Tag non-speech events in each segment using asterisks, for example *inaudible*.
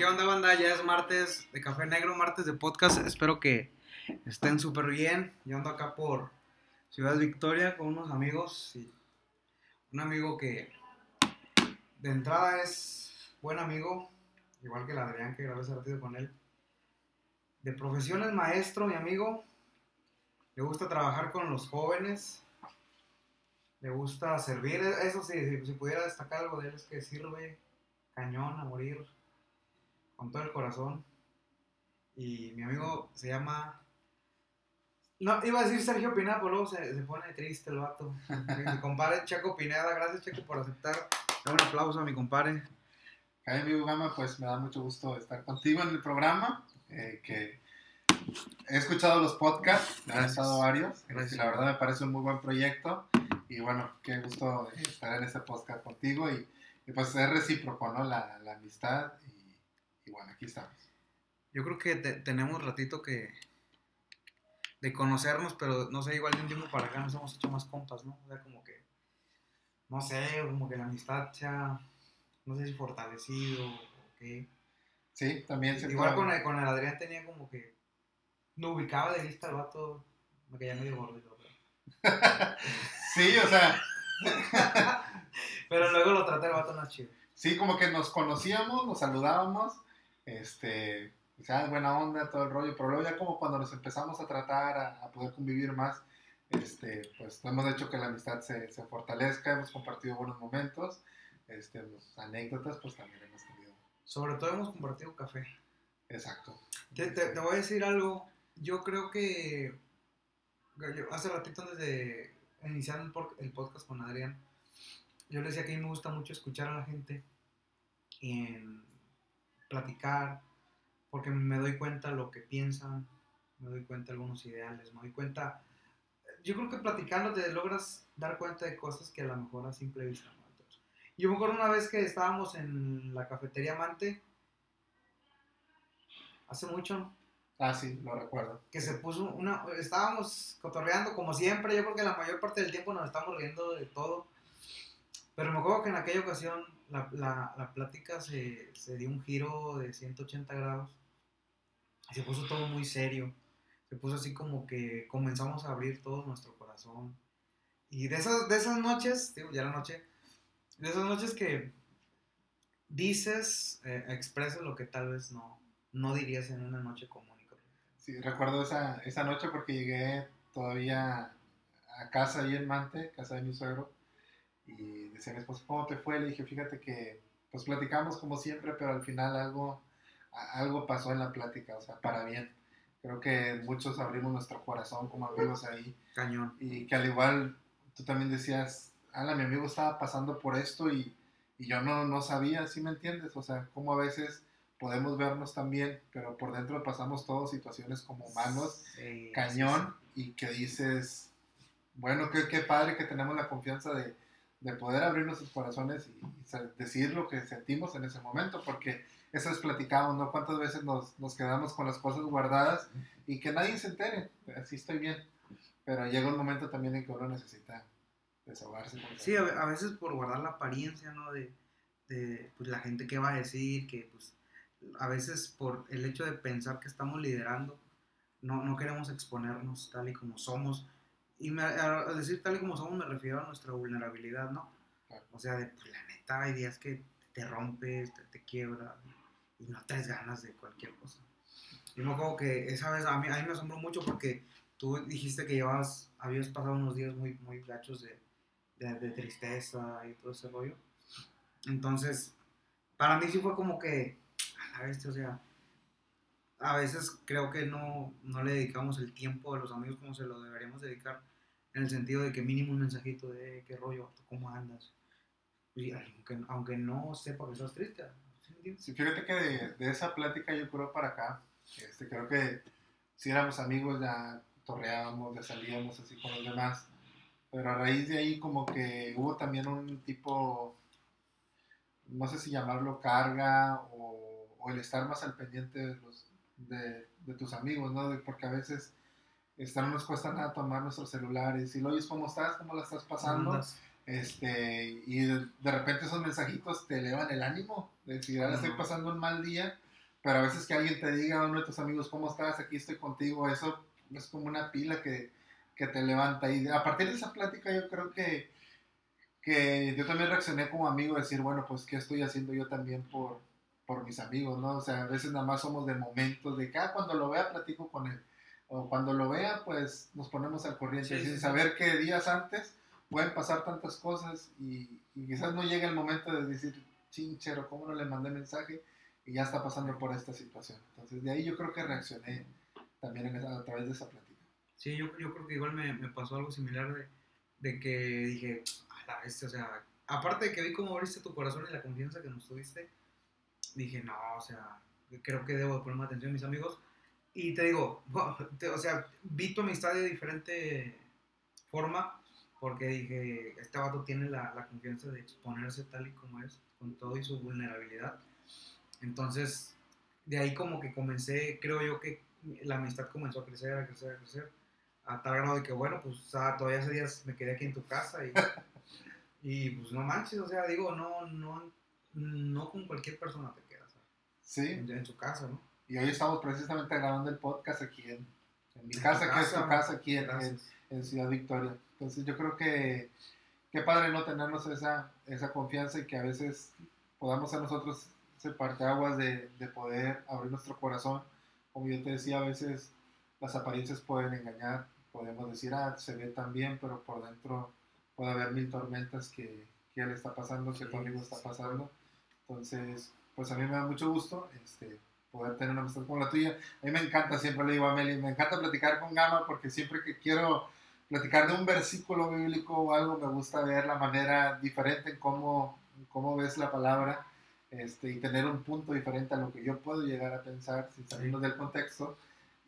¿Qué onda, banda? Ya es martes de Café Negro, martes de podcast. Espero que estén súper bien. Yo ando acá por Ciudad Victoria con unos amigos. Y un amigo que de entrada es buen amigo, igual que el Adrián que grabé ese ratito con él. De profesión es maestro, mi amigo. Le gusta trabajar con los jóvenes. Le gusta servir. Eso sí, si, si pudiera destacar algo de él es que sirve cañón a morir con todo el corazón. Y mi amigo se llama. No, iba a decir Sergio Pineda, pero luego se, se pone triste el vato. *laughs* Mi compadre Checo Pineda, gracias Checo por aceptar. Da un aplauso a mi compadre. Ay, amigo Gama, pues me da mucho gusto estar contigo en el programa. eh, que he escuchado los podcasts, he estado varios. Gracias. Y la verdad me parece un muy buen proyecto. Y bueno, qué gusto estar en este podcast contigo. Y, y pues es recíproco, ¿no? La, la amistad. Y, y bueno, aquí estamos. Yo creo que te- tenemos ratito que. de conocernos, pero no sé, igual de un tiempo para acá nos hemos hecho más compas, ¿no? O sea, como que. No sé, como que la amistad se ha. no sé si fortalecido o qué. Sí, también siento- Igual con el, con el Adrián tenía como que. No ubicaba de vista al vato. Me caía medio gordito, pero. *laughs* Sí, o sea, *laughs* Pero luego lo traté el vato más chido. sí, como que nos conocíamos, nos saludábamos. Este, sea, buena onda, todo el rollo. Pero luego ya como cuando nos empezamos a tratar, a, a poder convivir más, este, pues hemos hecho que la amistad se, se fortalezca, hemos compartido buenos momentos, este, pues, anécdotas, pues también hemos tenido. Sobre todo hemos compartido café. Exacto. Te, te- te voy a decir algo. Yo creo que. yo hace ratito antes de iniciar el podcast con Adrián, yo le decía que a mí me gusta mucho escuchar a la gente en platicar, porque me doy cuenta lo que piensan, me doy cuenta algunos ideales, me doy cuenta. Yo creo que platicando te logras dar cuenta de cosas que a lo mejor a simple vista no. Entonces, Yo me acuerdo una vez que estábamos en la cafetería Amante, hace mucho, Ah, sí, lo recuerdo. que se puso una. Estábamos cotorreando como siempre. Yo creo que la mayor parte del tiempo nos estamos riendo de todo. Pero me acuerdo que en aquella ocasión la, la, la plática se, se dio un giro de 180 grados. Se puso todo muy serio. Se puso así como que comenzamos a abrir todo nuestro corazón. Y de esas, de esas noches, digo, ya la noche, de esas noches que dices, eh, expresas lo que tal vez no, no dirías en una noche común. Sí, recuerdo esa, esa noche porque llegué todavía a casa ahí en Mante, casa de mi suegro, y decía mi esposo, ¿cómo te fue? Le dije, fíjate que pues platicamos como siempre, pero al final algo, algo pasó en la plática, o sea, para bien. Creo que muchos abrimos nuestro corazón como amigos ahí, Cañón. y que al igual tú también decías, Ala, mi amigo estaba pasando por esto y, y yo no, no sabía, ¿sí me entiendes? O sea, como a veces podemos vernos también, pero por dentro pasamos todas situaciones como humanos, Sí, cañón, y que dices, bueno, qué, qué padre que tenemos la confianza de, de poder abrir nuestros corazones y, y decir lo que sentimos en ese momento, porque eso es platicamos, ¿no? ¿Cuántas veces nos, nos quedamos con las cosas guardadas y que nadie se entere? Así estoy bien. Pero llega un momento también en que uno necesita desahogarse. Sí, a veces por guardar la apariencia, ¿no? De, de pues, la gente que va a decir, que pues a veces por el hecho de pensar que estamos liderando, no, no queremos exponernos tal y como somos. Y me- a, a decir tal y como somos me refiero a nuestra vulnerabilidad, ¿no? Claro. O sea, de, pues, la neta hay días que te rompes, te, te quiebras y no traes ganas de cualquier cosa. Yo me acuerdo que esa vez a mí, a mí me asombró mucho porque tú dijiste que llevabas, habías pasado unos días muy, muy gachos de, de, de tristeza y todo ese rollo. Entonces, para mí sí fue como que, a la bestia, o sea, a veces creo que no, no le dedicamos el tiempo a los amigos como se lo deberíamos dedicar, en el sentido de que mínimo un mensajito de qué rollo, ¿cómo andas? Y aunque, aunque no sepa que estás triste, ¿sí? Sí, fíjate que de, de esa plática yo creo para acá, este, creo que si éramos amigos ya torreábamos, ya salíamos así con los demás, pero a raíz de ahí como que hubo también un tipo, no sé si llamarlo carga o, el estar más al pendiente de, los, de, de tus amigos, ¿no? Porque a veces este, no nos cuesta nada tomar nuestros celulares y lo oyes cómo estás, cómo la estás pasando. Andas. Este, y de, de repente esos mensajitos te elevan el ánimo. De decir, ahora estoy pasando un mal día. pero a veces que alguien te diga, uno de tus amigos, ¿cómo estás? Aquí estoy contigo, eso es como una pila que, que te levanta. Y a partir de esa plática yo creo que, que yo también reaccioné como amigo, decir, bueno, pues, ¿qué estoy haciendo yo también por, por mis amigos, ¿no? O sea, a veces nada más somos de momentos, de que ah, cuando lo vea platico con él. O cuando lo vea, pues nos ponemos al corriente, Sí, sin sí, saber que días antes pueden pasar tantas cosas y, y quizás no llegue el momento de decir, chinchero, ¿cómo no le mandé mensaje? Y ya está pasando por esta situación. Entonces, de ahí yo creo que reaccioné también en esa- a través de esa plática. Sí, yo, yo creo que igual me, me pasó algo similar de, de que dije, a la bestia, o sea, aparte de que vi cómo abriste tu corazón y la confianza que nos tuviste, dije, no, o sea, creo que debo de poner más atención a mis amigos. Y te digo, *laughs* o sea, vi tu amistad de diferente forma, porque dije, este vato tiene la, la confianza de exponerse tal y como es, con todo y su vulnerabilidad. Entonces, de ahí como que comencé, creo yo que la amistad comenzó a crecer, a crecer, a crecer, a tal grado de que, bueno, pues todavía hace días me quedé aquí en tu casa y, *laughs* y pues no manches, o sea, digo, no, no, no con cualquier persona te quedas, ¿sabes? Sí, en, en su casa, ¿no? Y hoy estamos precisamente grabando el podcast aquí en, en mi casa, tu que es tu casa. casa aquí en, en, en Ciudad Victoria. Entonces yo creo que qué padre no tenernos esa, esa confianza y que a veces podamos a nosotros ser parteaguas de, de poder abrir nuestro corazón. Como yo te decía, a veces las apariencias pueden engañar, podemos decir, ah, se ve tan bien, pero por dentro puede haber mil tormentas que, que él está pasando, que tu amigo está pasando. Entonces, pues a mí me da mucho gusto este, poder tener una amistad como la tuya. A mí me encanta, siempre le digo a Meli, me encanta platicar con Gama porque siempre que quiero platicar de un versículo bíblico o algo, me gusta ver la manera diferente en cómo, en cómo ves la palabra este, y tener un punto diferente a lo que yo puedo llegar a pensar sin salirnos del contexto.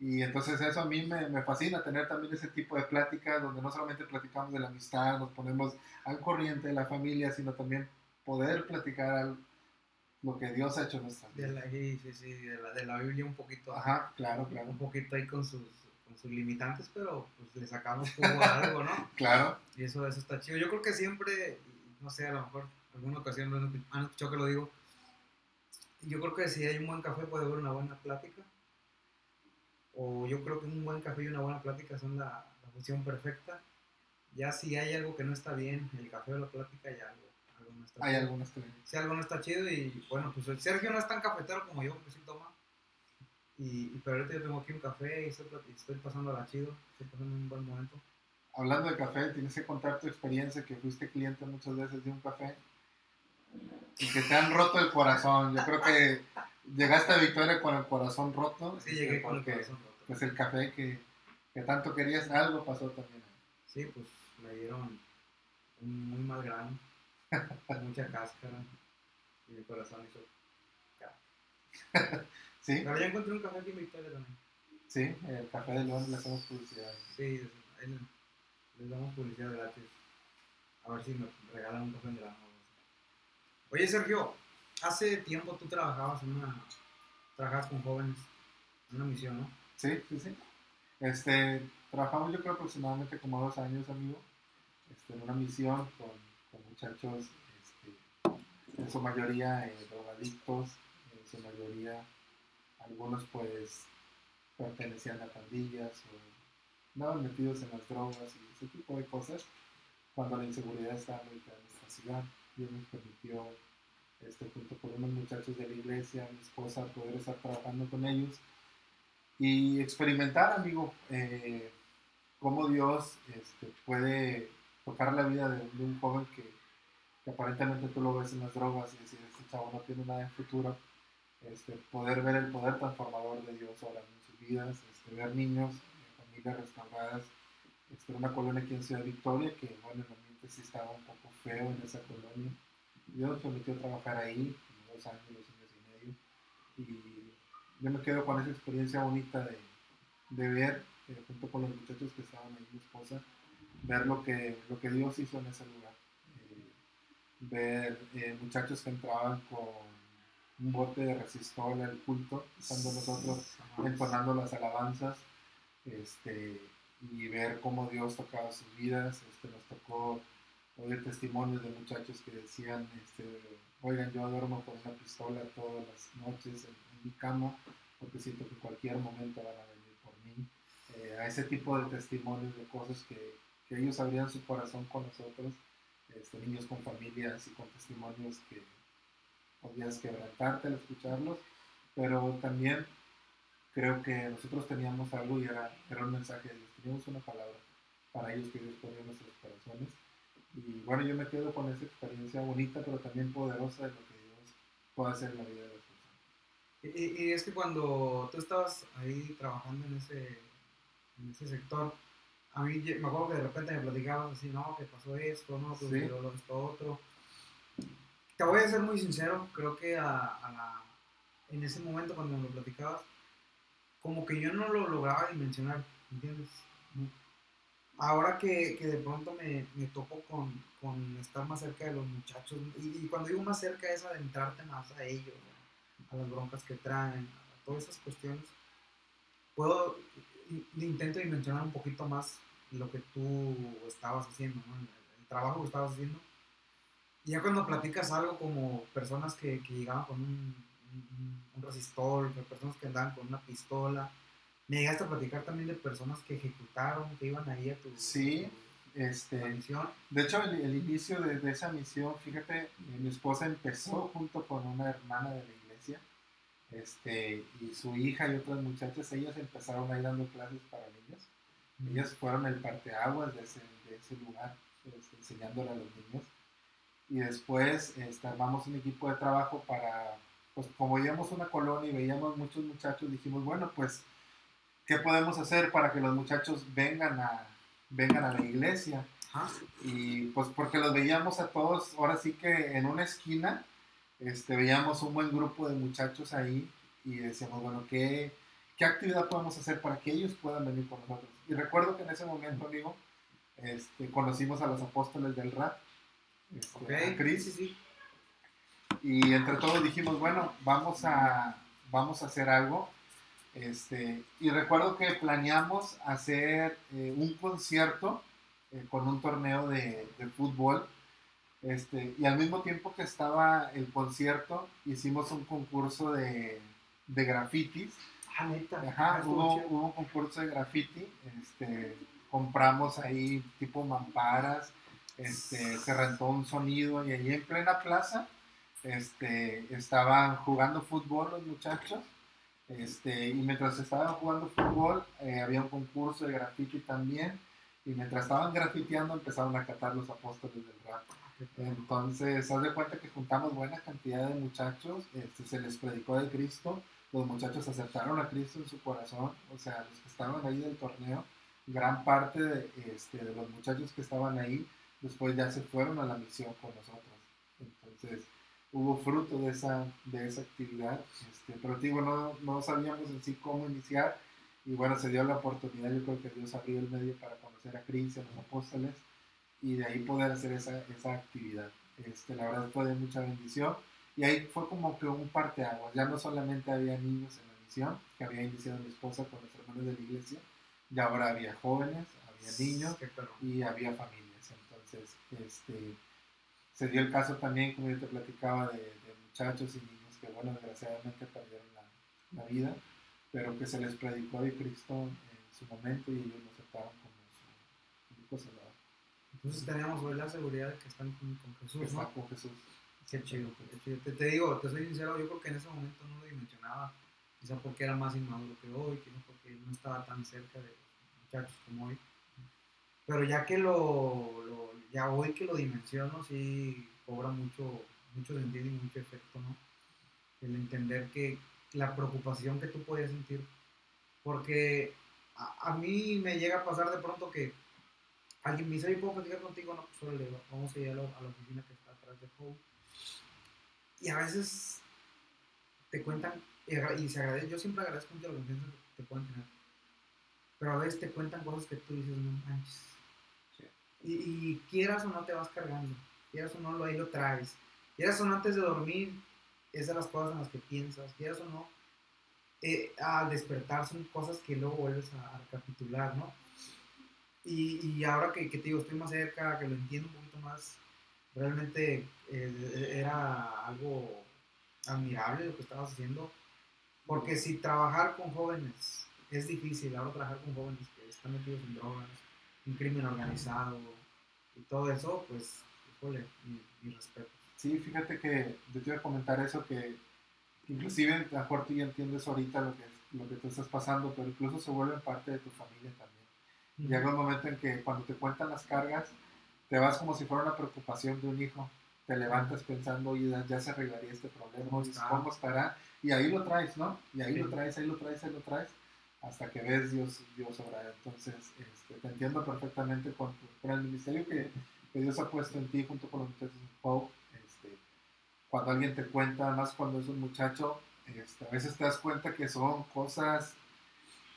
Y entonces eso a mí me, me fascina, tener también ese tipo de pláticas donde no solamente platicamos de la amistad, nos ponemos al corriente de la familia, sino también poder platicar al- lo que Dios ha hecho en nuestras De vidas. la, sí, sí, de la, de la Biblia un poquito, Ajá, claro, claro. un poquito ahí con sus, con sus limitantes, pero pues le sacamos jugo a algo, ¿no? *laughs* Claro, Y eso, eso está chido. Yo creo que siempre, no sé, a lo mejor alguna ocasión lo han escuchado que lo digo. Yo creo que si hay un buen café puede haber una buena plática. O yo creo que un buen café y una buena plática son la, la fusión perfecta. Ya si hay algo que no está bien, el café o la plática, ya algo no está hay chido. algunas que... Si algo no está chido y bueno, pues el Sergio no es tan cafetero como yo, porque sí toma. Y, y pero ahorita yo tengo aquí un café y estoy, estoy pasándola chido, estoy pasando un buen momento. Hablando de café, tienes que contar tu experiencia que fuiste cliente muchas veces de un café y que te han roto el corazón. Yo creo que llegaste a Victoria con el corazón roto. Sí, llegué con el corazón roto. Pues el café que, que tanto querías, algo pasó también. Sí, pues me dieron un muy mal grano, *laughs* mucha cáscara y mi corazón hizo. *laughs* Sí, Pero ya encontré un café aquí en Victoria también. sí, el café de León le hacemos publicidad. Sí, les, damos publicidad gratis. A ver si me regalan un café en grano. Oye, Sergio, hace tiempo tú trabajabas en una. Trabajabas con jóvenes en una misión, ¿no? Sí, sí, sí. Este, trabajamos yo creo aproximadamente como dos años, amigo, este, en una misión con, muchachos, este, en su mayoría eh, drogadictos, en su mayoría algunos pues pertenecían a pandillas o andaban metidos en las drogas y ese tipo de cosas, cuando la inseguridad estaba muy en nuestra ciudad. Dios nos permitió, este, junto con unos muchachos de la iglesia, mi esposa, poder estar trabajando con ellos y experimentar, amigo, eh, cómo Dios este, puede tocar la vida de, un joven que, que aparentemente tú lo ves en las drogas y decir, este chavo no tiene nada en futuro, este, poder ver el poder transformador de Dios ahora en sus vidas, este, ver niños, eh, familias restauradas, este, una colonia aquí en Ciudad Victoria, que bueno, el ambiente sí estaba un poco feo en esa colonia. Dios nos permitió trabajar ahí, dos años, dos años y medio, y yo me quedo con esa experiencia bonita de, de ver, eh, junto con los muchachos que estaban ahí, mi esposa, ver lo que, lo que Dios hizo en ese lugar. Eh, ver eh, muchachos que entraban con un bote de resistol al culto, estando nosotros entonando las alabanzas, este, y ver cómo Dios tocaba sus vidas. Este, nos tocó oír testimonios de muchachos que decían, este, oigan, yo duermo con una pistola todas las noches en, en mi cama, porque siento que en cualquier momento van a venir por mí. Eh, a ese tipo de testimonios de cosas que, que ellos abrían su corazón con nosotros, este, niños con familias y con testimonios que podías quebrantarte al escucharlos, pero también creo que nosotros teníamos algo y era, era un mensaje de Dios, teníamos una palabra para ellos que Dios ponía en nuestros corazones. Y bueno, yo me quedo con esa experiencia bonita, pero también poderosa de lo que Dios puede hacer en la vida de personas. Y, y es que cuando tú estabas ahí trabajando en ese, en ese sector, a mí me acuerdo que de repente me platicabas así, no, que pasó esto, no, pues Sí. esto otro. Te voy a ser muy sincero, creo que a, a la, en ese momento cuando me lo platicabas, como que yo no lo lograba dimensionar, ¿entiendes? No. Ahora que, que de pronto me, me topo con, con estar más cerca de los muchachos, y, y cuando digo más cerca es adentrarte más a ellos, ¿no? a las broncas que traen, a todas esas cuestiones, puedo, intento dimensionar un poquito más lo que tú estabas haciendo, ¿no? el, el trabajo que estabas haciendo. Y ya cuando platicas algo como personas que, que llegaban con un, un, un resistor, que personas que andaban con una pistola, me llegaste a platicar también de personas que ejecutaron, que iban ahí a tu, Sí, tu- tu Este, misión. de hecho, el, el inicio de, de esa misión, fíjate, mi esposa empezó junto con una hermana de la iglesia, este, y su hija y otras muchachas, ellas empezaron ahí dando clases para niños. Ellas fueron el parteaguas de ese, de ese lugar, este, enseñándole a los niños. Y después este, armamos un equipo de trabajo para, pues como veíamos una colonia y veíamos muchos muchachos, dijimos, bueno, pues, ¿qué podemos hacer para que los muchachos vengan a, vengan a la iglesia? Y pues porque los veíamos a todos, ahora sí que en una esquina, este, veíamos un buen grupo de muchachos ahí y decíamos, bueno, ¿qué, ¿qué actividad podemos hacer para que ellos puedan venir con nosotros? Y recuerdo que en ese momento, amigo, este, conocimos a los apóstoles del rap, este, Ok, a Chris, sí, sí. y entre todos dijimos, bueno, vamos a, vamos a hacer algo. Este, y recuerdo que planeamos hacer eh, un concierto eh, con un torneo de, de fútbol. Este, y al mismo tiempo que estaba el concierto, hicimos un concurso de, de grafitis. Ah, neta. Ajá, hubo, hubo un concurso de graffiti. Este, compramos ahí tipo mamparas. Este, se rentó un sonido y allí en plena plaza este, estaban jugando fútbol los muchachos. Este, y mientras estaban jugando fútbol, eh, había un concurso de graffiti también. Y mientras estaban grafiteando, empezaron a cantar los apóstoles del rap. Entonces, haz de cuenta que juntamos buena cantidad de muchachos, este, se les predicó de Cristo, los muchachos aceptaron a Cristo en su corazón, o sea, los que estaban ahí del torneo, gran parte de, este, de los muchachos que estaban ahí, después ya se fueron a la misión con nosotros. Entonces, hubo fruto de esa, de esa actividad, este, pero digo, no, no sabíamos en sí cómo iniciar, y bueno, se dio la oportunidad, yo creo que Dios abrió el medio para conocer a Cristo, a los apóstoles, y de ahí poder hacer esa, esa actividad. Este, la verdad fue de mucha bendición y ahí fue como que un parteaguas. Ya no solamente había niños en la misión, que había iniciado mi esposa con los hermanos de la iglesia, ya ahora había jóvenes, había niños y había familias. Entonces, este, se dio el caso también, como yo te platicaba, de, de muchachos y niños que, bueno, desgraciadamente perdieron la, la vida, pero que se les predicó de Cristo en su momento y ellos lo aceptaron como su salvador. Entonces teníamos hoy la seguridad de que están con, con Jesús, está ¿no? con Jesús. Qué chido, qué chido. Te, te digo, te soy sincero, yo creo que en ese momento no lo dimensionaba. Quizá porque era más inmaduro que hoy, quizá porque no estaba tan cerca de muchachos como hoy. Pero ya que lo, lo- ya hoy que lo dimensiono, sí cobra mucho, mucho sentido y mucho efecto, ¿no? El entender que la preocupación que tú podías sentir, porque a, a mí me llega a pasar de pronto que alguien me dice, oye, ¿puedo platicar contigo? No, pues órale, vamos a ir a la, a la oficina que está atrás de Home. Y a veces te cuentan, y, se agradece, yo siempre agradezco mucho la confianza que te pueden tener. Pero a veces te cuentan cosas que tú dices, no manches. Sí. Y, y quieras o no te vas cargando, quieras o no lo ahí lo traes. Quieras o no antes de dormir, es de las cosas en las que piensas, quieras o no, eh, al despertar son cosas que luego vuelves a, a recapitular, ¿no? Y, y ahora que, que te digo, estoy más cerca, que lo entiendo un poquito más, realmente eh, era algo admirable lo que estabas haciendo. Porque si trabajar con jóvenes es difícil, ahora trabajar con jóvenes que están metidos en drogas, en crimen organizado y todo eso, pues, híjole, mi, mi respeto. Sí, fíjate que yo te iba a comentar eso, que inclusive a lo mejor tú ya entiendes ahorita lo que, lo que te estás pasando, pero incluso se vuelve parte de tu familia también. Llega un momento en que cuando te cuentan las cargas, te vas como si fuera una preocupación de un hijo. Te levantas pensando, oye, ya se arreglaría este problema, ¿Cómo está? ¿cómo estará? Y ahí lo traes, ¿no? Y ahí Sí. lo traes, ahí lo traes, ahí lo traes, hasta que ves Dios, Dios obrar. Entonces, este, te entiendo perfectamente con, con el ministerio que, que Dios ha puesto en ti junto con los. Este, cuando alguien te cuenta, más cuando es un muchacho, este, a veces te das cuenta que son cosas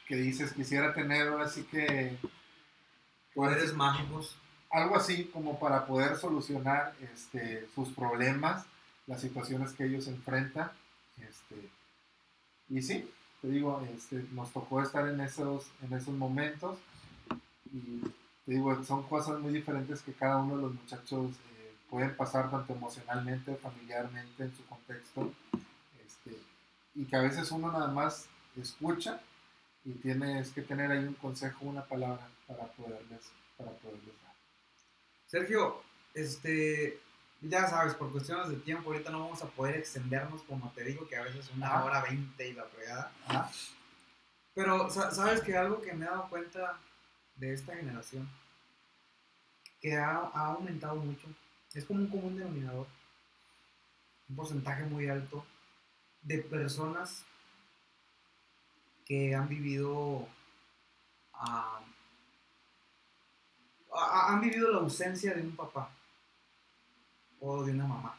que dices quisiera tener, ahora sí que Poderes mágicos. algo así como para poder solucionar este, sus problemas, las situaciones que ellos enfrentan. Este, y sí, te digo, este, nos tocó estar en esos, en esos momentos y te digo, son cosas muy diferentes que cada uno de los muchachos eh, pueden pasar tanto emocionalmente, familiarmente, en su contexto, este, y que a veces uno nada más escucha y tienes que tener ahí un consejo, una palabra para poderles, para poderles dar. Sergio, este, ya sabes, por cuestiones de tiempo, ahorita no vamos a poder extendernos, como te digo, que a veces una Ajá. hora veinte y la fregada. Ajá. Pero, sa- ¿sabes que algo que me he dado cuenta de esta generación, que ha, ha aumentado mucho, es como un común denominador, un porcentaje muy alto de personas que han vivido, ah, ha- han vivido la ausencia de un papá o de una mamá.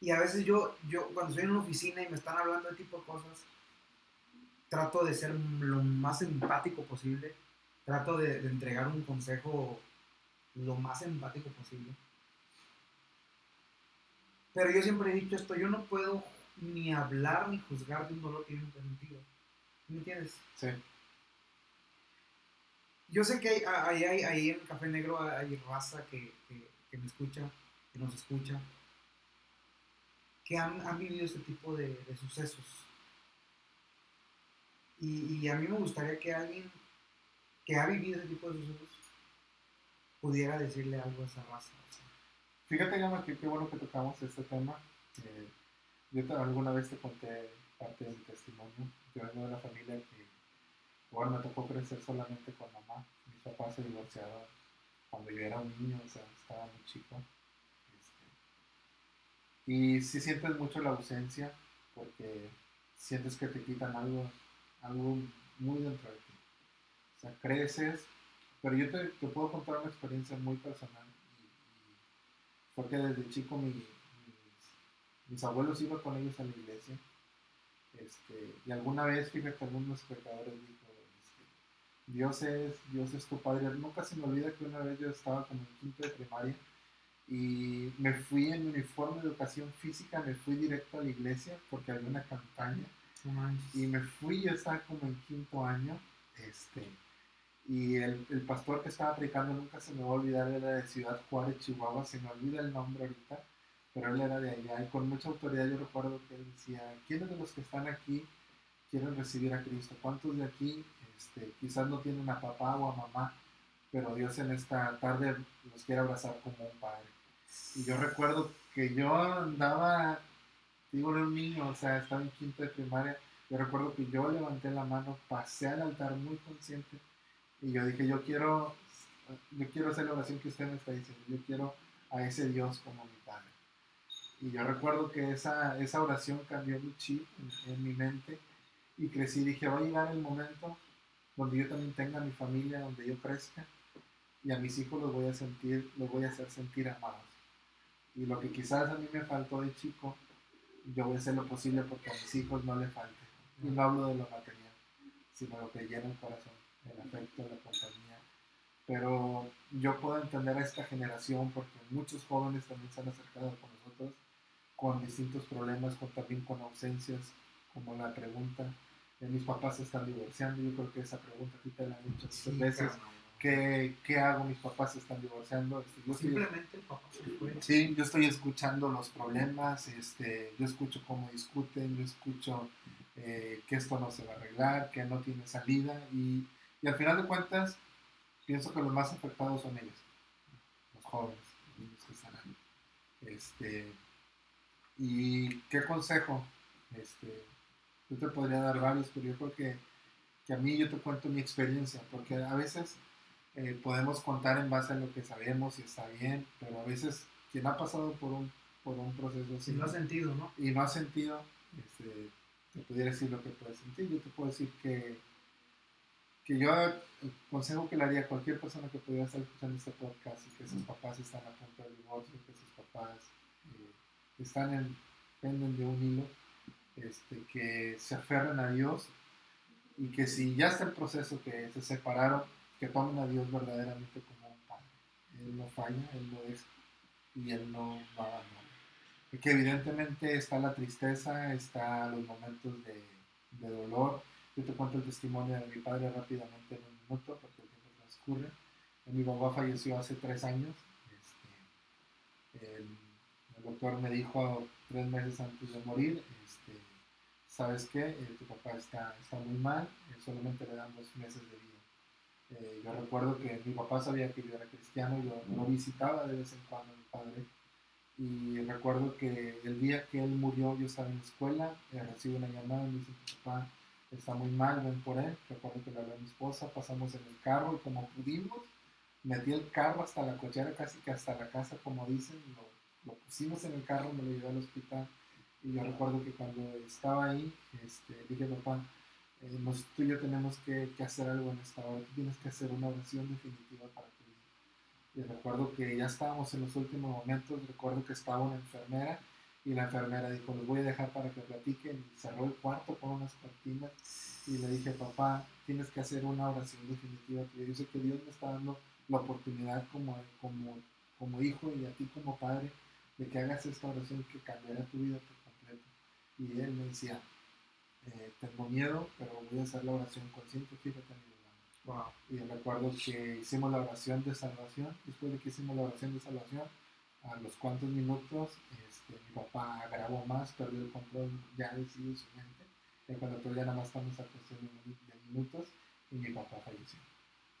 Y a veces yo, yo cuando estoy en una oficina y me están hablando de tipo de cosas, trato de ser lo más empático posible, trato de, de entregar un consejo lo más empático posible. Pero yo siempre he dicho esto, yo no puedo ni hablar ni juzgar de un dolor nunca he sentido. ¿Me entiendes? Sí. Yo sé que hay, hay, hay- ahí en Café Negro hay raza que, que- que me escucha, que nos escucha, que han, han vivido este tipo de, de sucesos. Y, y a mí me gustaría que alguien que ha vivido ese tipo de sucesos pudiera decirle algo a esa raza. o sea. Fíjate, Gama, que qué bueno que tocamos este tema. Eh, yo alguna vez te conté parte de mi testimonio. Yo vengo de una familia que, bueno, me tocó crecer solamente con mamá. Mis papás se divorciaron cuando yo era un niño, o sea, estaba muy chico. Este, y sí sientes mucho la ausencia porque sientes que te quitan algo, algo muy dentro de ti. O sea, creces, pero yo te, te puedo contar una experiencia muy personal. Y, desde chico mi- mis, abuelos iban con ellos a la iglesia. Este, y alguna vez, fíjate, algunos pecadores dijo, este, Dios es, Dios es tu padre. Nunca se me olvida que una vez yo estaba como en quinto de primaria y me fui en uniforme de educación física, me fui directo a la iglesia porque había una campaña y me fui, yo estaba como en quinto año, este, y el, el pastor que estaba predicando nunca se me va a olvidar, era de Ciudad Juárez, Chihuahua, se me olvida el nombre ahorita, pero él era de allá, y con mucha autoridad yo recuerdo que él decía, ¿quiénes de los que están aquí quieren recibir a Cristo? ¿Cuántos de aquí este, quizás no tienen a papá o a mamá, pero Dios en esta tarde los quiere abrazar como un padre? Y yo recuerdo que yo andaba, digo, era un niño, o sea, estaba en quinto de primaria, yo recuerdo que yo levanté la mano, pasé al altar muy consciente y yo dije, yo quiero, yo quiero hacer la oración que usted me está diciendo, yo quiero a ese Dios como mi Padre. Y yo recuerdo que esa, esa oración cambió mi chip en, mi mente y crecí, dije, va a llegar el momento donde yo también tenga mi familia, donde yo crezca y a mis hijos los voy a sentir, los voy a hacer sentir amados. Y lo que quizás a mí me faltó de chico, yo voy a hacer lo posible porque a mis hijos no les falte. Y no hablo de lo material, sino lo que llena el corazón, el afecto, la compañía. Pero yo puedo entender a esta generación porque muchos jóvenes también se han acercado con nosotros con distintos problemas, con, también con ausencias, como la pregunta, de mis papás se están divorciando, yo creo que esa pregunta a ti te la han hecho muchas Sí, veces, carnal. ¿qué, ¿qué, hago? Mis papás se están divorciando. Este, yo Simplemente el papá se fue. Sí, yo estoy escuchando los problemas, este, yo escucho cómo discuten, yo escucho eh, que esto no se va a arreglar, que no tiene salida y, y, al final de cuentas pienso que los más afectados son ellos, los jóvenes, los niños que están ahí. Este, ¿Y qué consejo? Este, yo te podría dar varios, pero yo creo que, que a mí yo te cuento mi experiencia, porque a veces eh, podemos contar en base a lo que sabemos y está bien, pero a veces quien ha pasado por un, por un proceso así. Y no ha sentido, ¿no? Y no ha sentido, este, te pudiera decir lo que puedes sentir. Yo te puedo decir que, que yo el consejo que le haría a cualquier persona que pudiera estar escuchando este podcast y que sus papás están a punto de divorcio, que sus papás eh, están en, penden de un hilo, este, que se aferren a Dios y que si ya está el proceso que se separaron, que tomen a Dios verdaderamente como un padre. Él no falla, Él no deja y Él no, no abandona. Y que evidentemente está la tristeza, está los momentos de, de, dolor. Yo te cuento el testimonio de mi padre rápidamente en un minuto porque el tiempo transcurre. Mi papá falleció hace tres años. Este, el, el, doctor me dijo tres meses antes de morir, este, ¿sabes qué? Eh, tu papá está, está muy mal, eh, solamente le dan dos meses de vida. Eh, yo recuerdo que mi papá sabía que yo era cristiano, yo lo visitaba de vez en cuando mi padre y recuerdo que el día que él murió, yo estaba en la escuela, eh, recibo una llamada, me dice que papá está muy mal, ven por él. Recuerdo que le hablé a mi esposa, pasamos en el carro y como pudimos, metí el carro hasta la cochera, casi que hasta la casa, como dicen, lo, lo pusimos en el carro, me lo llevé al hospital. Y yo recuerdo que cuando estaba ahí, este, dije, papá, eh, tú y yo tenemos que, que, hacer algo en esta hora, tú tienes que hacer una oración definitiva para y recuerdo que ya estábamos en los últimos momentos, recuerdo que estaba una enfermera y la enfermera dijo, los voy a dejar para que platiquen. Y cerró el cuarto con unas cortinas y le dije, papá, tienes que hacer una oración definitiva. Yo sé que Dios me está dando la oportunidad como, como, como hijo y a ti como padre de que hagas esta oración que cambiará tu vida por completo. Y él me decía, eh, tengo miedo, pero voy a hacer la oración consciente, fíjate, y recuerdo que hicimos la oración de salvación. Después de que hicimos la oración de salvación, a los cuantos minutos, este, mi papá grabó más, perdió el control, ya decidió su mente. Y cuando pues ya nada más estamos a cuestión de minutos y mi papá falleció.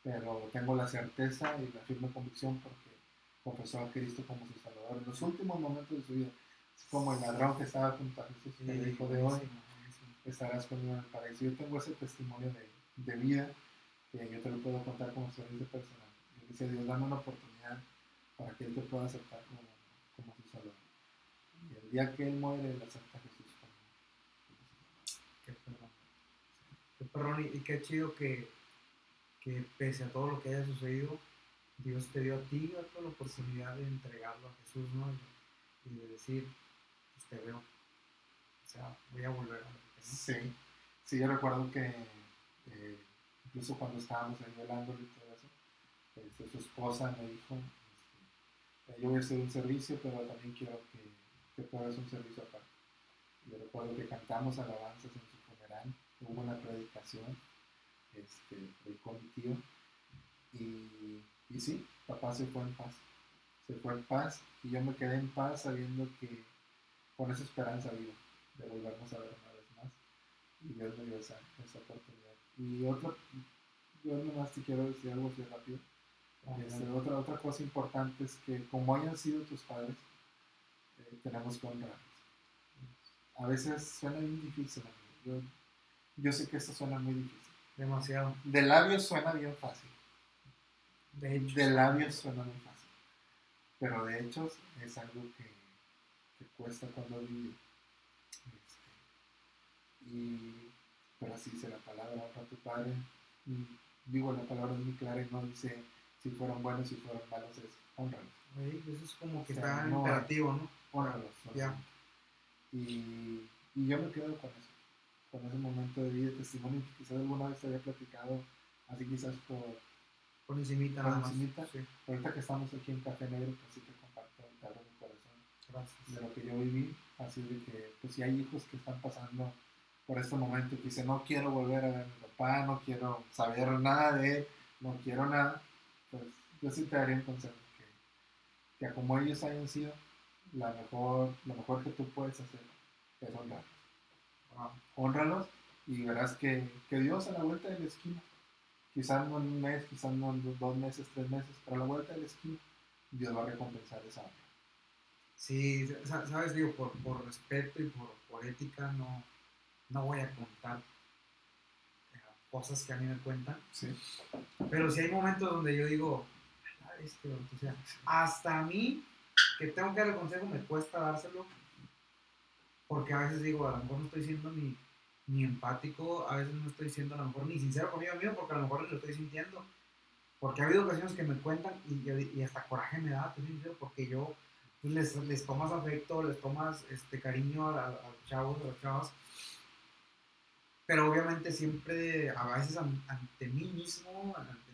Pero tengo la certeza y la firme convicción porque confesó a Cristo como su Salvador en los últimos momentos de su vida. Como el ladrón que estaba junto a Jesús y le dijo de hoy, estarás conmigo en el paraíso. Yo tengo ese testimonio de, de vida que yo te lo puedo contar como experiencia personal. Yo dice Dios, dame una oportunidad para que Él te pueda aceptar como, como su Salvador. Y el día que Él muere, Él acepta a Jesús como, Qué perrón. Qué perrón y, qué chido que, que pese a todo lo que haya sucedido, Dios te dio a ti la oportunidad de entregarlo a Jesús, ¿no? Y, de decir, pues te veo. O sea, voy a volver a verte, ¿no? Sí, sí, yo recuerdo que eh, incluso cuando estábamos ahí velando y todo eso, este, su esposa me dijo, este, yo voy a hacer un servicio, pero también quiero que, que tú hagas un servicio aparte. Yo recuerdo que cantamos alabanzas en su funeral, hubo una predicación este, con mi tío, y, y sí, papá se fue en paz, se fue en paz, y yo me quedé en paz sabiendo que con esa esperanza vivo de volvernos a ver una vez más, y Dios me dio esa, esa oportunidad. Y otra, yo nomás te quiero decir algo así rápido. Este, otra, otra cosa importante es que como hayan sido tus padres, eh, tenemos que honrarlos. A veces suena bien difícil, yo, yo sé que esto suena muy difícil. Demasiado. De labios suena bien fácil. De, hecho, de labios suena muy fácil. Pero de hechos es algo que, que cuesta cuando vive. Este, y pero así dice la palabra, honra a tu padre. Y digo, la palabra es muy clara y no dice si fueron buenos, si fueron malos, es honralos. eso es como que está no, imperativo, ¿no? Honralos. Ya. Y, y, yo me quedo con eso, con ese momento de vida, testimonio que quizás alguna vez te había platicado, así quizás por... Por encimita, por encimita. Sí. Ahorita que estamos aquí en Café Negro, pues sí te comparto, te abro mi corazón. Gracias. De lo que yo viví, así de que, pues si hay hijos que están pasando por este momento que dice, no quiero volver a ver a mi papá, no quiero saber nada de él, no quiero nada, pues yo sí te daría un consejo, que, que como ellos hayan sido, la mejor, lo mejor que tú puedes hacer es honrarlos. Honralos y verás que, que Dios a la vuelta de la esquina, quizás no en un mes, quizás no en dos meses, tres meses, pero a la vuelta de la esquina, Dios va a recompensar esa honra. Sí, sa- sabes, digo, por, por respeto y por, por ética no, no voy a contar eh, cosas que a mí me cuentan, Sí. pero si hay momentos donde yo digo, "Ah, este, o sea, hasta a mí, que tengo que dar el consejo, me cuesta dárselo, porque a veces digo, a lo mejor no estoy siendo ni, ni empático, a veces no estoy siendo a lo mejor ni sincero conmigo mismo, porque a lo mejor lo estoy sintiendo, porque ha habido ocasiones que me cuentan y, hasta coraje me da, porque yo pues, les, les tomas afecto, les tomas este, cariño a, los chavos, a las chavas, pero obviamente siempre, a veces an- ante mí mismo, ante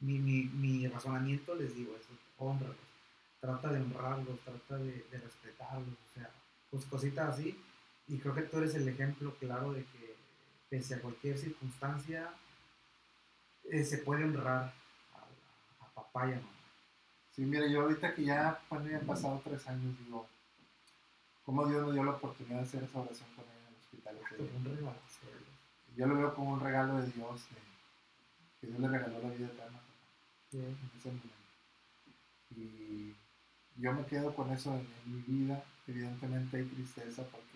mi, mi razonamiento, les digo eso, honralos, trata de honrarlos, trata de, de respetarlos, o sea, pues cositas así, y creo que tú eres el ejemplo claro de que pese a cualquier circunstancia, eh, se puede honrar a, a papá y a mamá. Sí, mira, yo ahorita que ya, bueno, ya han pasado tres años, digo, ¿cómo Dios me dio la oportunidad de hacer esa oración con él en el hospital? sí. Yo lo veo como un regalo de Dios, que, que Dios le regaló la vida eterna a papá Sí. en ese momento. Y yo me quedo con eso en, en mi vida. Evidentemente hay tristeza porque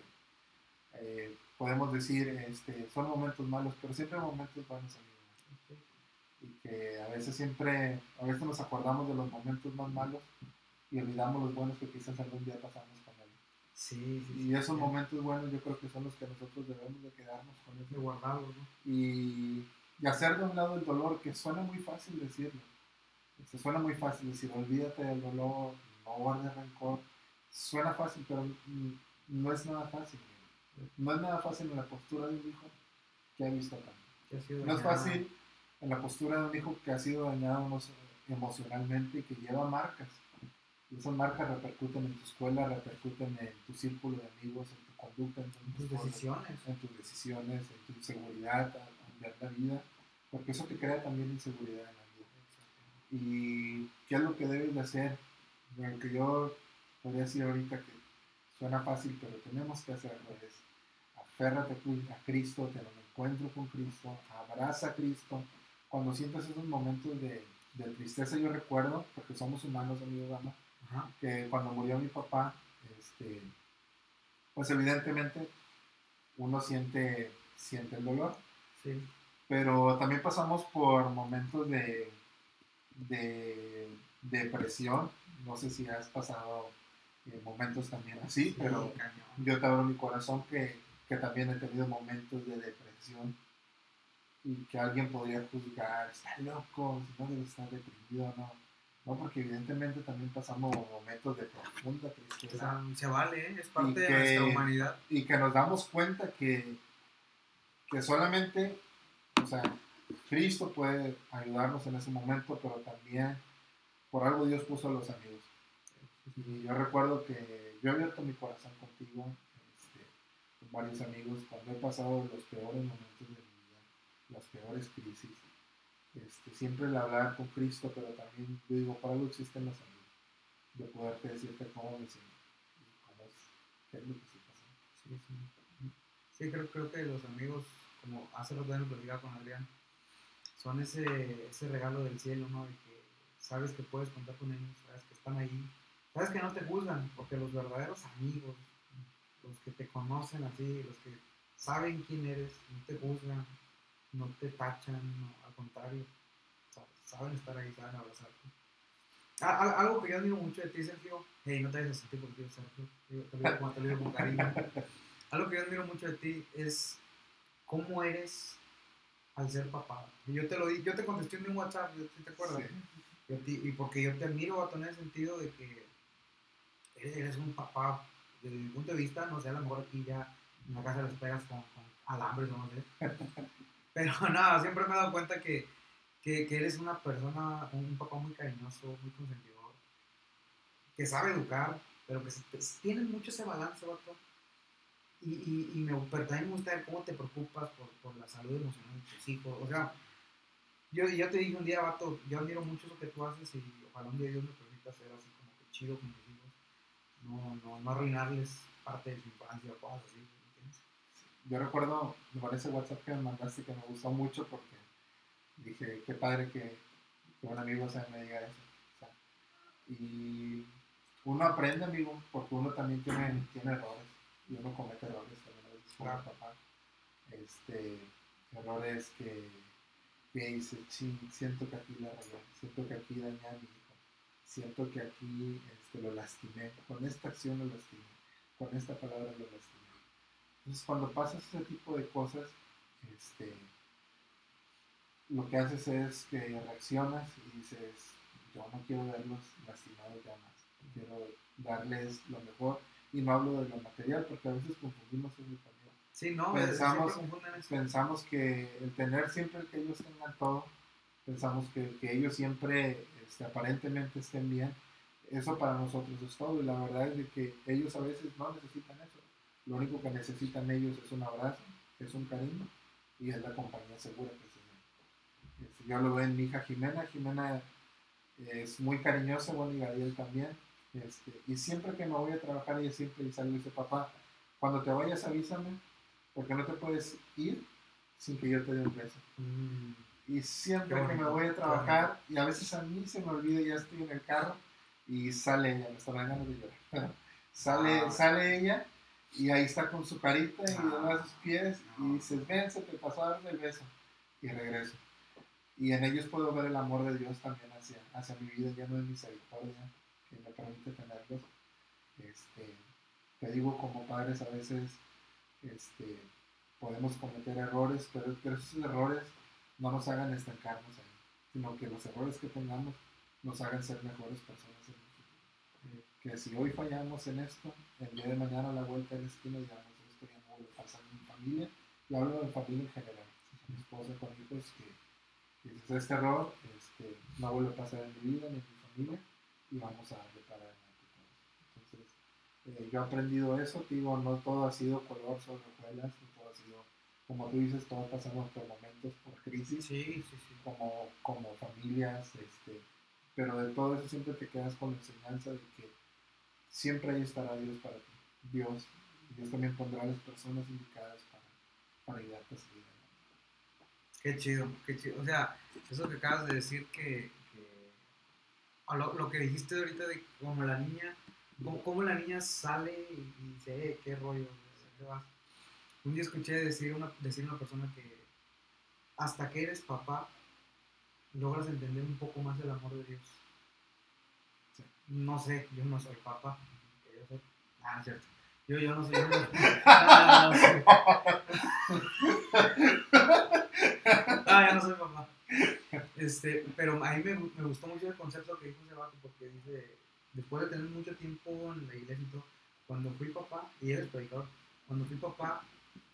eh, podemos decir, este, son momentos malos, pero siempre momentos buenos, amigos. Y que a veces siempre, a veces nos acordamos de los momentos más malos y olvidamos los buenos que quizás algún día pasamos con él. Sí, sí, Y esos sí. momentos buenos yo creo que son los que nosotros debemos de quedarnos con de eso guardarlos, ¿no? y, y hacer de un lado el dolor, que suena muy fácil decirlo. Se suena muy fácil decir, olvídate del dolor, no guardes rencor. Suena fácil, pero no es nada fácil. No es nada fácil en la postura de un hijo que ha visto tanto. Que ha sido No es fácil en la postura de un hijo que ha sido dañado emo- emocionalmente y que lleva marcas. Y esas marcas repercuten en tu escuela, repercuten en tu círculo de amigos, en tu conducta, en En tus decisiones. en tus decisiones, en tu seguridad ver la vida, porque eso te crea también inseguridad en la vida. ¿Y qué es lo que debes de hacer? Lo que yo podría decir ahorita que suena fácil, pero tenemos que hacerlo es aférrate a Cri- a Cristo, te lo encuentro con Cristo, abraza a Cristo. Cuando sientas esos momentos de, de tristeza, yo recuerdo, porque somos humanos, amigos, Ajá. que cuando murió mi papá, este, pues evidentemente uno siente, siente el dolor, Sí. pero también pasamos por momentos de, de depresión, no sé si has pasado eh, momentos también así, Sí, pero yo te abro mi corazón que, que también he tenido momentos de depresión y que alguien podría juzgar, está loco, si no debe estar deprimido, no. No, porque evidentemente también pasamos momentos de profunda O tristeza sea, se vale, ¿eh? es parte de que- nuestra humanidad. y que nos damos cuenta que, que solamente, o sea, Cristo puede ayudarnos en ese momento, pero también por algo Dios puso a los amigos. Y yo recuerdo que yo he abierto mi corazón contigo, varios amigos, cuando he pasado los peores momentos de mi vida, las peores crisis. Este, siempre el hablar con Cristo, pero también digo, por algo existen los amigos, de poderte decirte cómo me siento cómo qué es lo que pasando. Sí, sí. Sí, creo, creo que los amigos, como hace rato lo platicaba con Adrián, son ese, ese regalo del cielo, ¿no? De que sabes que puedes contar con ellos, sabes que están ahí, sabes que no te juzgan, porque los verdaderos amigos, los que te conocen así, los que saben quién eres, no te juzgan, no te tachan, no, al contrario, sa- saben estar ahí, saben abrazarte. Algo que yo admiro mucho de ti, Sergio, hey, no te vayas a sentir por ti, Sergio, te lo digo con, te lo digo con cariño. *laughs* Algo que yo admiro mucho de ti es cómo eres al ser papá. Y yo te lo di, yo te contesté en mi WhatsApp, yo- ¿sí ¿te acuerdas? Sí. Yo y porque yo te admiro, vato, en el sentido de que eres un papá, desde mi punto de vista, no sé, a lo mejor aquí ya en la casa les pegas con, con alambres no sé. *laughs* Pero nada, siempre me he dado cuenta que, que, eres una persona, un papá muy cariñoso, muy consentidor, que sabe educar, pero que se- tiene mucho ese balance, vato. Y, y, me, pero también me gusta ver cómo te preocupas por, por la salud emocional de tus hijos. O sea, Yo, yo te dije un día, vato, yo admiro mucho lo que tú haces y ojalá un día Dios me permita hacer así como que chido con mis hijos. No, no, no arruinarles parte de su infancia o cosas así. ¿entiendes? Yo recuerdo, por ese WhatsApp que me mandaste que me gustó mucho porque dije, qué padre que, que un amigo se me diga eso. O sea, y uno aprende, amigo, porque uno también tiene, tiene errores y uno comete errores también Claro. papá. Este, errores que, que dice, "Chin, siento que aquí la regué, siento que aquí dañé a mi siento que aquí este, lo lastimé, con esta acción lo lastimé, con esta palabra lo lastimé. Entonces cuando pasas ese tipo de cosas, este, lo que haces es que reaccionas y dices, yo no quiero verlos lastimados ya más, quiero darles lo mejor y no hablo de lo material porque a veces confundimos eso también. Sí, no, Pensamos-. Pensamos que el tener siempre que ellos tengan todo, pensamos que, que ellos siempre este, aparentemente estén bien, eso para nosotros es todo y la verdad es de que ellos a veces no necesitan eso. Lo único que necesitan ellos es un abrazo, es un cariño y es la compañía segura que se. Este, yo lo veo en mi hija Jimena, Jimena es muy cariñosa, bueno y Gabriel también. Este, y siempre que me voy a trabajar ella siempre sale y dice, papá, cuando te vayas avísame, porque no te puedes ir sin que yo te dé un beso. Mm, Y siempre que me voy a trabajar, y a veces a mí se me olvida, ya estoy en el carro, y sale ella, me está dando de llorar. sale, Ah. sale ella, y ahí está con su carita, y Ah. da sus pies, No. y dices, ven, se te pasó a darle el beso, y regreso. Y en ellos puedo ver el amor de Dios también hacia, hacia mi vida, lleno de misericordia, que me permite tenerlos. Este, te digo, como padres a veces este, podemos cometer errores, pero, pero esos errores no nos hagan estancarnos ahí, sino que los errores que tengamos nos hagan ser mejores personas en el futuro. Que si hoy fallamos en esto, el día de mañana a la vuelta de la esquina ya no vuelve a pasar en mi familia, y hablo de familia en general, mi esposa con hijos, que, este error este, no vuelve a pasar en mi vida ni en mi familia, y vamos a adelante todos. Entonces, eh, yo he aprendido eso, digo, no todo ha sido color sobre hojuelas, no todo ha sido, como tú dices, todos pasamos por momentos, por crisis, Sí, sí, sí. como, como familias, este, pero de todo eso siempre te quedas con la enseñanza de que siempre ahí estará Dios para ti, Dios, Dios también pondrá las personas indicadas para, para ayudarte a seguir adelante. Qué chido, qué chido. O sea, eso que acabas de decir que, que a lo, lo que dijiste ahorita de como la niña, como, como la niña sale y, y dice, eh, qué rollo, ¿a dónde vas? Un día escuché decir una, decir una persona que hasta que eres papá, logras entender un poco más el amor de Dios. No sé, yo no soy papá. yo soy- Ah, cierto. Yo, yo no soy. Yo no, *laughs* Ah, no. Ah, no soy papá. Este, pero a mí me, me gustó mucho el concepto que dijo ese porque dice, después de tener mucho tiempo en la iglesia y todo, cuando fui papá, y eres predicador, cuando fui papá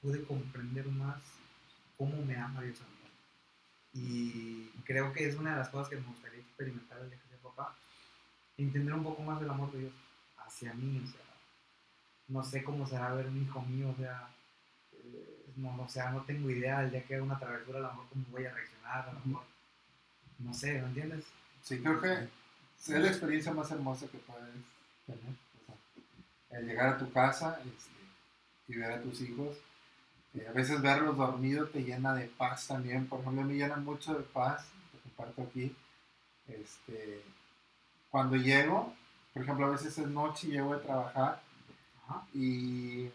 pude comprender más cómo me ama Dios a. Y creo que es una de las cosas que me gustaría experimentar día que sea papá, entender un poco más del amor de Dios hacia mí, o sea, no sé cómo será ver un hijo mío, o sea, eh, no, o no tengo idea del día que haga una travesura, a mejor cómo voy a reaccionar, a mejor, no sé, ¿me entiendes? Sí, creo que es la experiencia más hermosa que puedes tener. el llegar a tu casa este, y ver a tus hijos. A veces verlos dormidos te llena de paz también. Por ejemplo, me llena mucho de paz, te comparto aquí. Este, cuando llego, por ejemplo, a veces es noche y llego de trabajar Ajá. y, y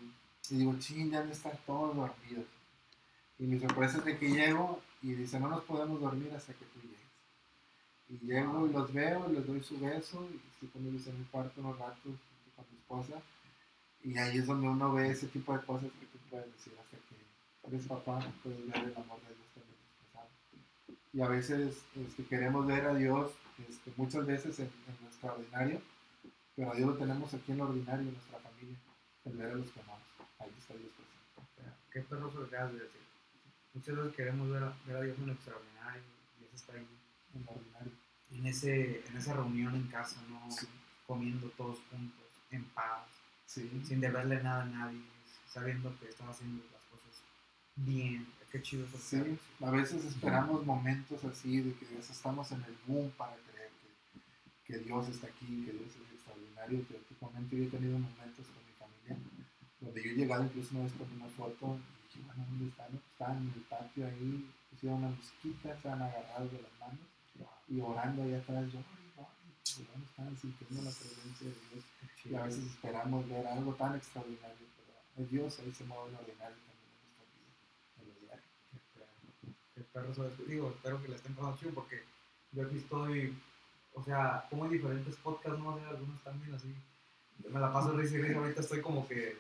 digo, ching, ya han de estar todos dormidos. Y mi sorpresa es de que llego y dice, no nos podemos dormir hasta que tú llegues. Y llego y los veo y les doy su beso y estoy con ellos en mi cuarto unos ratos con mi esposa. Y ahí es donde uno ve ese tipo de cosas que tú puedes decir hasta que eres papá, puedes ver el amor de Dios también expresado. Y a veces este, queremos ver a Dios este, muchas veces en, en lo extraordinario, pero a Dios lo tenemos aquí en lo ordinario, en nuestra familia, el ver a los que amamos. Ahí está Dios presente. Qué que acabas de decir. Muchas veces queremos ver a, ver a Dios en lo extraordinario Dios está ahí En lo ordinario. en, ese, en esa reunión en casa, ¿no? Sí. Comiendo todos juntos, en paz, Sí. sin deberle nada a nadie, sabiendo que estás haciendo las bien, qué chido eso. Sí, a veces esperamos momentos así de que estamos en el boom para creer que, que Dios está aquí, que Dios es extraordinario. Pero últimamente yo he tenido momentos con mi familia donde yo he llegado incluso una vez con una foto y dije, bueno, ¿dónde están? Estaban en el patio ahí, pusieron una mosquita, estaban agarrados de las manos y orando ahí atrás. Yo, bueno, estaban sintiendo la presencia de Dios. Y a veces esperamos ver algo tan extraordinario, pero Dios ahí se mueve lo ordinario también en nuestra vida, en lo diario. El perro se digo, espero que le estén pasando chido porque yo aquí estoy, o sea, como en diferentes podcasts, no sé, algunos también así. Yo me la paso risa y risa, ahorita estoy como que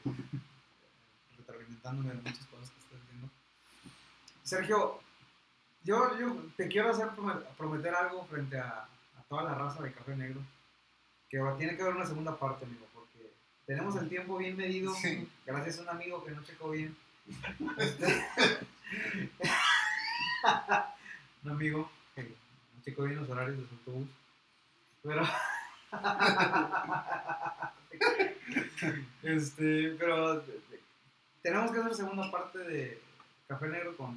retroalimentándome de muchas cosas que estoy viendo. Sergio, yo, yo te quiero hacer prometer algo frente a, a toda la raza de Café Negro, que tiene que haber una segunda parte, amigo, porque tenemos el tiempo bien medido, Sí. gracias a un amigo que no checó bien. *laughs* Este, un amigo que no checó bien los horarios de su autobús. Pero. *laughs* este, pero tenemos que hacer segunda parte de Café Negro con,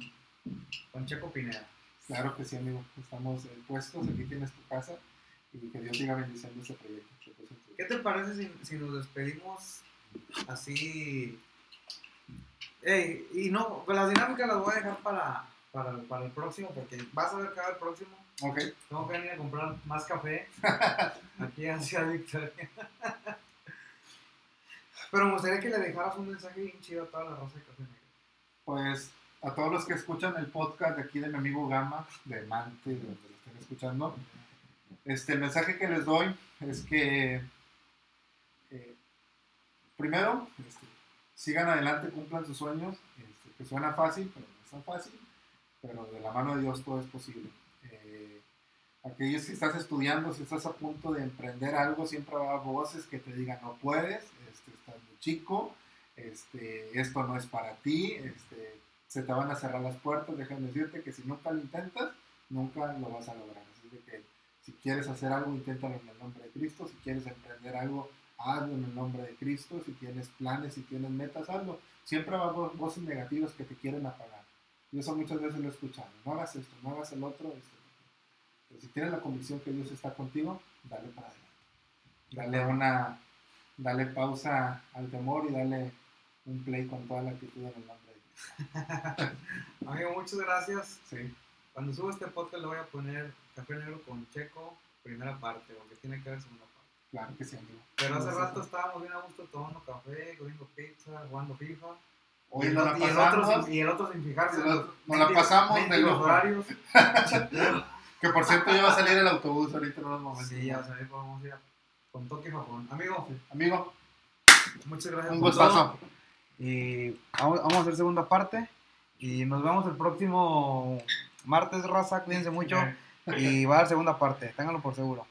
con Checo Pineda. Claro que sí, amigo. Estamos puestos, aquí tienes tu casa y que Dios siga bendiciendo ese proyecto. ¿Qué te parece si, si nos despedimos así? Ey, y no, las dinámicas las voy a dejar para, para, para el próximo, porque vas a ver cada el próximo. Ok, Tengo que venir a comprar más café *laughs* aquí hacia Victoria. Pero me gustaría que le dejaras un mensaje bien chido a toda la raza de Café Negro. pues a todos los que escuchan el podcast de aquí de mi amigo Gama, de Mante, de donde lo estén escuchando, este, el mensaje que les doy es que eh, primero este, sigan adelante, cumplan sus sueños, este, que suena fácil, pero no es tan fácil, pero de la mano de Dios todo es posible. Eh, aquellos que estás estudiando, si estás a punto de emprender algo, siempre va a haber voces que te digan no puedes, este, estás muy chico, este, esto no es para ti, este, se te van a cerrar las puertas, déjame decirte que si nunca lo intentas, nunca lo vas a lograr. Así de que si quieres hacer algo, inténtalo en el nombre de Cristo, si quieres emprender algo, hazlo en el nombre de Cristo, si tienes planes, si tienes metas, hazlo. Siempre va a haber voces negativas que te quieren apagar. Y eso muchas veces lo he escuchado. No hagas esto, no hagas el otro. este, pero si tienes la convicción que Dios está contigo, dale para adelante. Dale una, dale pausa al temor y dale un play con toda la actitud en el nombre de Dios. *laughs* Amigo, muchas gracias. Sí, Cuando suba este podcast le voy a poner Café Negro con Checo, primera parte, porque tiene que haber segunda parte. claro que sí, amigo. Pero hace rato estábamos bien a gusto tomando café, comiendo pizza, jugando FIFA. Hoy y, el, nos la y el otro sin, y el otro sin fijarse. Nos la- los nos la mendigos- pasamos de loco. horarios. *laughs* que por cierto ya va a salir el autobús ahorita en unos momentos. sí, ya vamos a ir a- con toque Japón. Amigo, Amigo, muchas gracias un gustazo. Y vamos, vamos a hacer segunda parte. Y nos vemos el próximo martes, raza. Cuídense mucho. Y va a haber segunda parte, ténganlo por seguro.